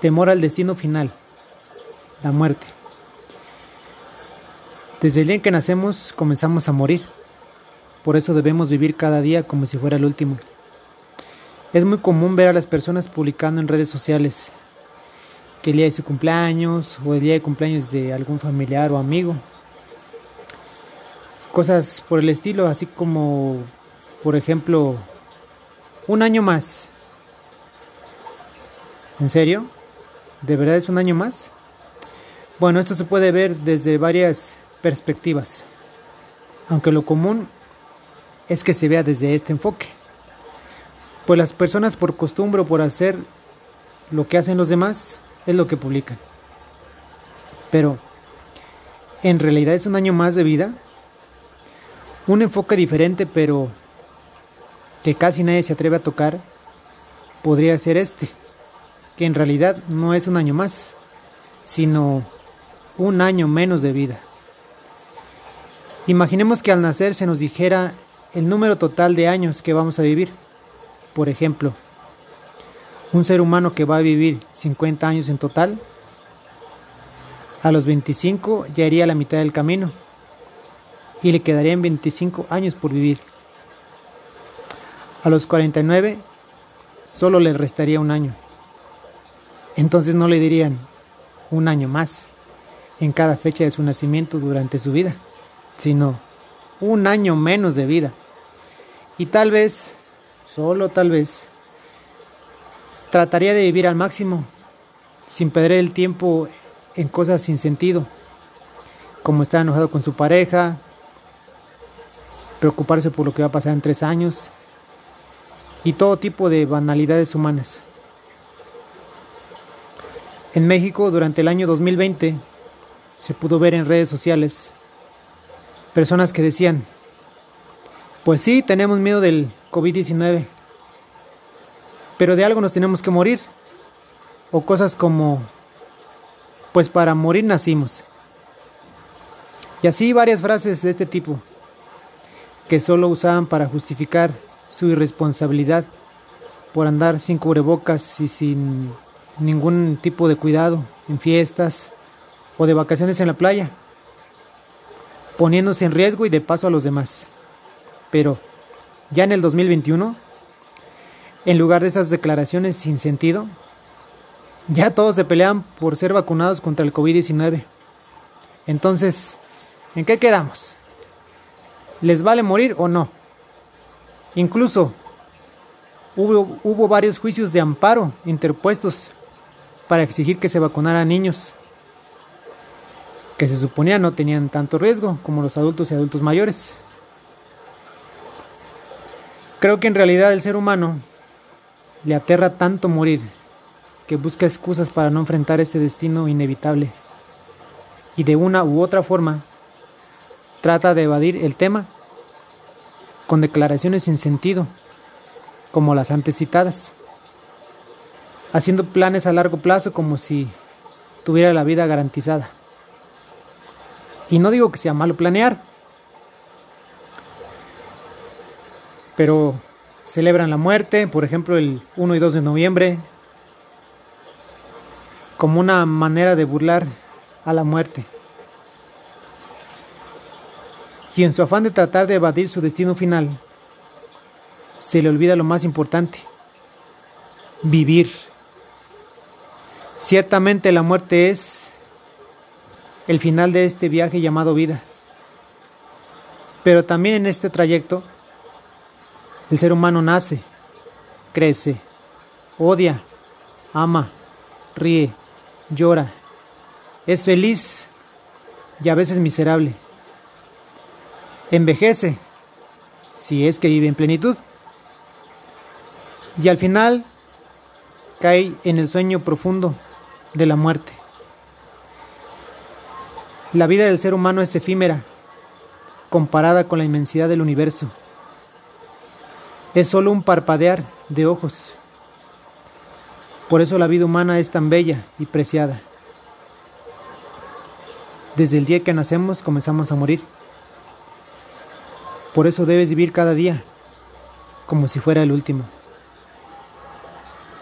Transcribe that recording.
Temor al destino final, la muerte. Desde el día en que nacemos comenzamos a morir. Por eso debemos vivir cada día como si fuera el último. Es muy común ver a las personas publicando en redes sociales que el día de su cumpleaños o el día de cumpleaños de algún familiar o amigo. Cosas por el estilo, así como, por ejemplo, un año más. ¿En serio? ¿De verdad es un año más? Bueno, esto se puede ver desde varias perspectivas, aunque lo común es que se vea desde este enfoque. Pues las personas por costumbre o por hacer lo que hacen los demás es lo que publican. Pero, ¿en realidad es un año más de vida? Un enfoque diferente pero que casi nadie se atreve a tocar podría ser este que en realidad no es un año más, sino un año menos de vida. Imaginemos que al nacer se nos dijera el número total de años que vamos a vivir. Por ejemplo, un ser humano que va a vivir 50 años en total, a los 25 ya iría a la mitad del camino y le quedarían 25 años por vivir. A los 49 solo le restaría un año. Entonces no le dirían un año más en cada fecha de su nacimiento durante su vida, sino un año menos de vida. Y tal vez, solo tal vez, trataría de vivir al máximo, sin perder el tiempo en cosas sin sentido, como estar enojado con su pareja, preocuparse por lo que va a pasar en tres años y todo tipo de banalidades humanas. En México, durante el año 2020, se pudo ver en redes sociales personas que decían, pues sí, tenemos miedo del COVID-19, pero de algo nos tenemos que morir. O cosas como, pues para morir nacimos. Y así varias frases de este tipo, que solo usaban para justificar su irresponsabilidad por andar sin cubrebocas y sin ningún tipo de cuidado en fiestas o de vacaciones en la playa, poniéndose en riesgo y de paso a los demás. Pero, ya en el 2021, en lugar de esas declaraciones sin sentido, ya todos se pelean por ser vacunados contra el COVID-19. Entonces, ¿en qué quedamos? ¿Les vale morir o no? Incluso hubo, hubo varios juicios de amparo interpuestos para exigir que se vacunara a niños que se suponía no tenían tanto riesgo como los adultos y adultos mayores. Creo que en realidad el ser humano le aterra tanto morir que busca excusas para no enfrentar este destino inevitable y de una u otra forma trata de evadir el tema con declaraciones sin sentido, como las antes citadas haciendo planes a largo plazo como si tuviera la vida garantizada. Y no digo que sea malo planear, pero celebran la muerte, por ejemplo, el 1 y 2 de noviembre, como una manera de burlar a la muerte. Y en su afán de tratar de evadir su destino final, se le olvida lo más importante, vivir. Ciertamente la muerte es el final de este viaje llamado vida. Pero también en este trayecto el ser humano nace, crece, odia, ama, ríe, llora, es feliz y a veces miserable. Envejece, si es que vive en plenitud. Y al final cae en el sueño profundo de la muerte. La vida del ser humano es efímera comparada con la inmensidad del universo. Es solo un parpadear de ojos. Por eso la vida humana es tan bella y preciada. Desde el día que nacemos comenzamos a morir. Por eso debes vivir cada día como si fuera el último.